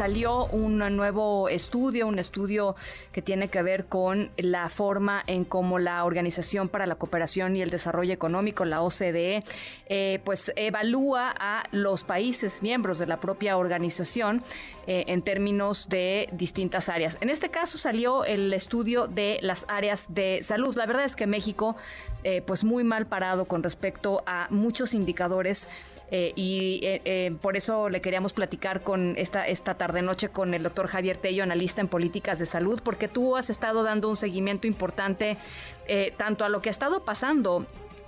salió un nuevo estudio, un estudio que tiene que ver con la forma en cómo la Organización para la Cooperación y el Desarrollo Económico, la OCDE, eh, pues evalúa a los países miembros de la propia organización eh, en términos de distintas áreas. En este caso salió el estudio de las áreas de salud. La verdad es que México, eh, pues muy mal parado con respecto a muchos indicadores eh, y eh, eh, por eso le queríamos platicar con esta, esta tarde-noche con el doctor Javier Tello, analista en políticas de salud, porque tú has estado dando un seguimiento importante tanto a lo que ha estado pasando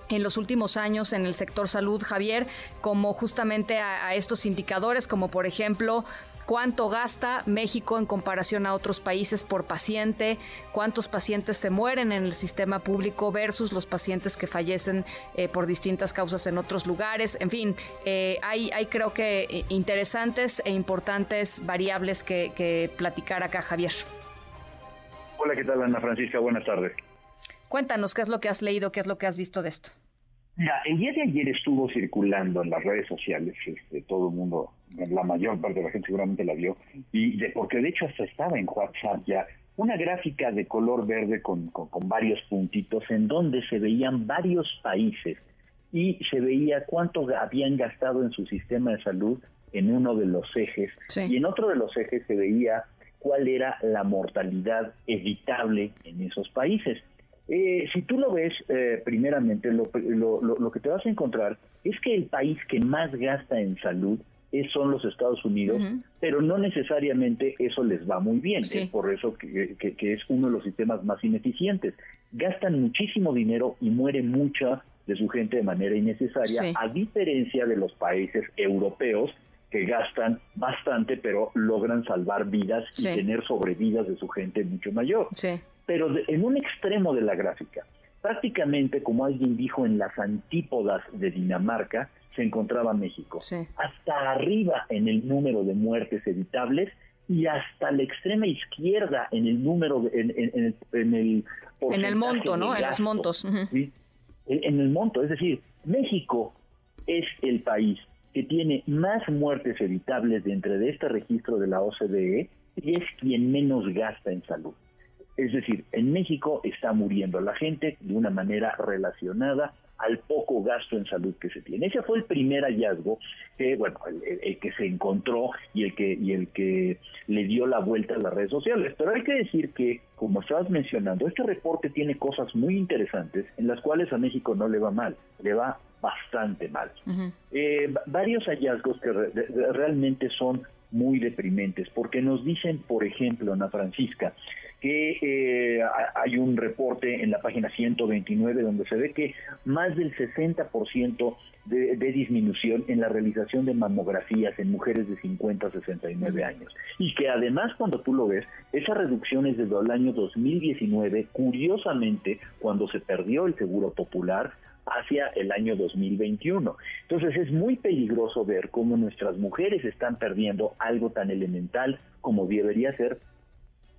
en los últimos años en el sector salud, Javier, como justamente a estos indicadores, como por ejemplo cuánto gasta México en comparación a otros países por paciente, cuántos pacientes se mueren en el sistema público versus los pacientes que fallecen eh, por distintas causas en otros lugares. En fin, eh, hay, hay creo que eh, interesantes e importantes variables que, que platicar acá, Javier. Hola, ¿qué tal Ana Francisca? Buenas tardes. Cuéntanos qué es lo que has leído, qué es lo que has visto de esto. Mira, el día de ayer estuvo circulando en las redes sociales, este, todo el mundo, la mayor parte de la gente seguramente la vio, y de, porque de hecho hasta estaba en WhatsApp ya, una gráfica de color verde con, con, varios puntitos en donde se veían varios países y se veía cuánto habían gastado en su sistema de salud en uno de los ejes y en otro de los ejes se veía cuál era la mortalidad evitable en esos países. Eh, si tú lo ves, eh, primeramente, lo, que te vas a encontrar es que el país que más gasta en salud es, son los Estados Unidos, pero no necesariamente eso les va muy bien. Es por eso que, es uno de los sistemas más ineficientes. Gastan muchísimo dinero y muere mucha de su gente de manera innecesaria, a diferencia de los países europeos que gastan bastante, pero logran salvar vidas y tener sobrevidas de su gente mucho mayor. Sí pero en un extremo de la gráfica. Prácticamente, como alguien dijo, en las antípodas de Dinamarca se encontraba México. Hasta arriba en el número de muertes evitables y hasta la extrema izquierda en el número, en, en, en, el En el monto, ¿no? En los montos. En el monto, es decir, México es el país que tiene más muertes evitables dentro de este registro de la OCDE y es quien menos gasta en salud. Es decir, en México está muriendo la gente de una manera relacionada al poco gasto en salud que se tiene. Ese fue el primer hallazgo que, bueno, el, que se encontró y el que y el que le dio la vuelta a las redes sociales. Pero hay que decir que, como estabas mencionando, este reporte tiene cosas muy interesantes en las cuales a México no le va mal, le va bastante mal. Eh, varios hallazgos que realmente son muy deprimentes, porque nos dicen, por ejemplo, Ana Francisca, que eh, hay un reporte en la página 129 donde se ve que más del 60% de, de disminución en la realización de mamografías en mujeres de 50 a 69 años. Y que además cuando tú lo ves, esa reducción es desde el año 2019, curiosamente, cuando se perdió el seguro popular, hacia el año 2021. Entonces es muy peligroso ver cómo nuestras mujeres están perdiendo algo tan elemental como debería ser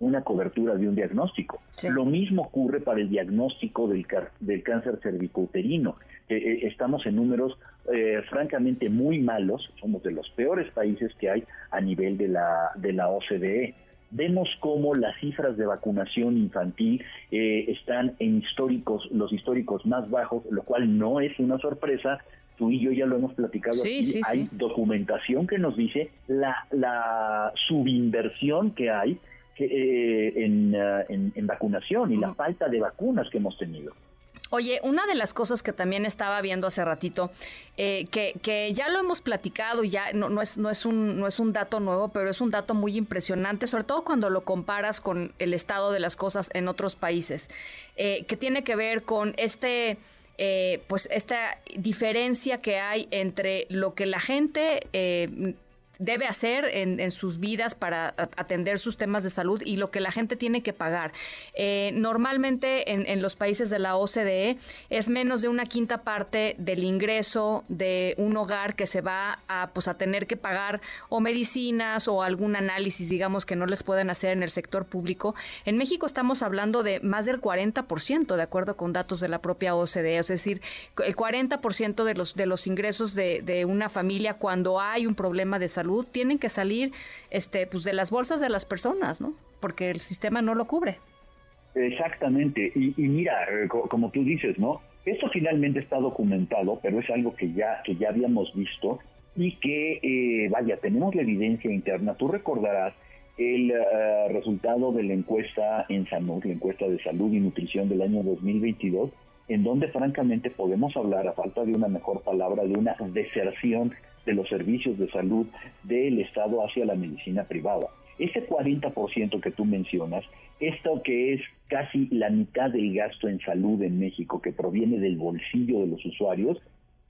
una cobertura de un diagnóstico. Lo mismo ocurre para el diagnóstico del, del cáncer cervicouterino. Eh, eh, estamos en números eh, francamente muy malos, somos de los peores países que hay a nivel de la, de la OCDE. Vemos cómo las cifras de vacunación infantil están en históricos, los históricos más bajos, lo cual no es una sorpresa, tú y yo ya lo hemos platicado aquí, hay documentación que nos dice la, la subinversión que hay que, eh, eh, en, vacunación y la falta de vacunas que hemos tenido. Oye, una de las cosas que también estaba viendo hace ratito, eh, que, que, ya lo hemos platicado, ya no, no, es, no, es un, no es un dato nuevo, pero es un dato muy impresionante, sobre todo cuando lo comparas con el estado de las cosas en otros países, que tiene que ver con este... pues esta diferencia que hay entre lo que la gente debe hacer en, sus vidas para atender sus temas de salud y lo que la gente tiene que pagar. Eh, normalmente en, los países de la OCDE es menos de una quinta parte del ingreso de un hogar que se va a, pues, a tener que pagar o medicinas o algún análisis, digamos, que no les pueden hacer en el sector público. En México estamos hablando de más del 40%, de acuerdo con datos de la propia OCDE, es decir, el 40% de los, de los ingresos de, de una familia cuando hay un problema de salud tienen que salir este, pues de las bolsas de las personas, ¿no? Porque el sistema no lo cubre. Exactamente. Y, mira, eh, como tú dices, ¿no? Esto finalmente está documentado, pero es algo que ya, que ya habíamos visto y que, eh, vaya, tenemos la evidencia interna. Tú recordarás el eh, resultado de la encuesta en salud, la encuesta de salud y nutrición del año 2022, en donde francamente podemos hablar, a falta de una mejor palabra, de una deserción de los servicios de salud del Estado hacia la medicina privada. Ese 40% que tú mencionas, esto que es casi la mitad del gasto en salud en México que proviene del bolsillo de los usuarios,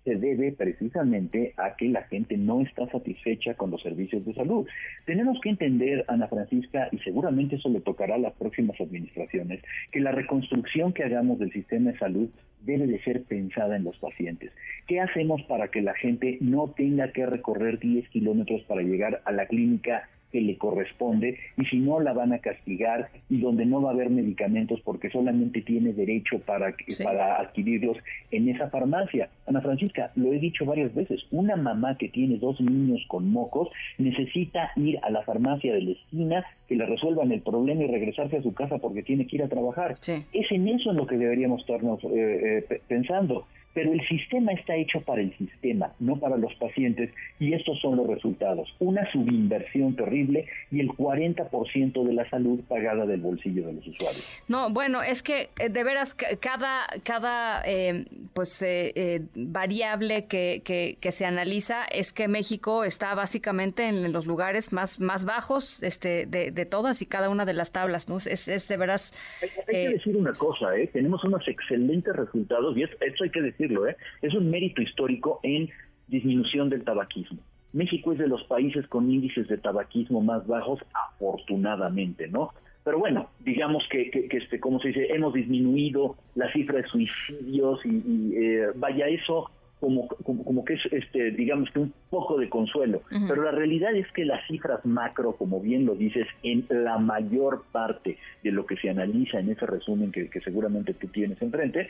se debe precisamente a que la gente no está satisfecha con los servicios de salud. Tenemos que entender, Ana Francisca, y seguramente eso le tocará a las próximas administraciones, que la reconstrucción que hagamos del sistema de salud debe de ser pensada en los pacientes. ¿Qué hacemos para que la gente no tenga que recorrer 10 kilómetros para llegar a la clínica que le corresponde y si no la van a castigar y donde no va a haber medicamentos porque solamente tiene derecho para, para adquirirlos en esa farmacia. Ana Francisca, lo he dicho varias veces, una mamá que tiene dos niños con mocos necesita ir a la farmacia de la esquina que le resuelvan el problema y regresarse a su casa porque tiene que ir a trabajar. Es en eso en lo que deberíamos estarnos eh, eh, pensando pero el sistema está hecho para el sistema, no para los pacientes, y estos son los resultados. Una subinversión terrible y el 40% de la salud pagada del bolsillo de los usuarios. No, bueno, es que eh, de veras cada, cada eh, pues eh, variable que, que, se analiza es que México está básicamente en los lugares más, más bajos este, de, de todas y cada una de las tablas, ¿no? Es, es de veras... Hay, que decir una cosa, ¿eh? Tenemos unos excelentes resultados y eso hay que decir ¿eh? es un mérito histórico en disminución del tabaquismo. México es de los países con índices de tabaquismo más bajos, afortunadamente, ¿no? Pero bueno, digamos que, que, este, como se dice, hemos disminuido la cifra de suicidios y, eh, vaya eso como, como, que es, este, digamos que un poco de consuelo. Pero la realidad es que las cifras macro, como bien lo dices, en la mayor parte de lo que se analiza en ese resumen que, que seguramente tú tienes enfrente,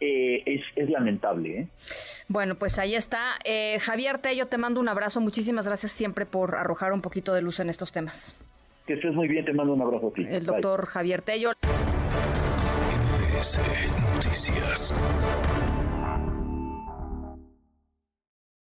eh, es, lamentable. ¿eh? Bueno, pues ahí está. Eh, Javier Tello, te mando un abrazo. Muchísimas gracias siempre por arrojar un poquito de luz en estos temas. Que estés muy bien, te mando un abrazo a ti. El doctor Javier Tello. Noticias.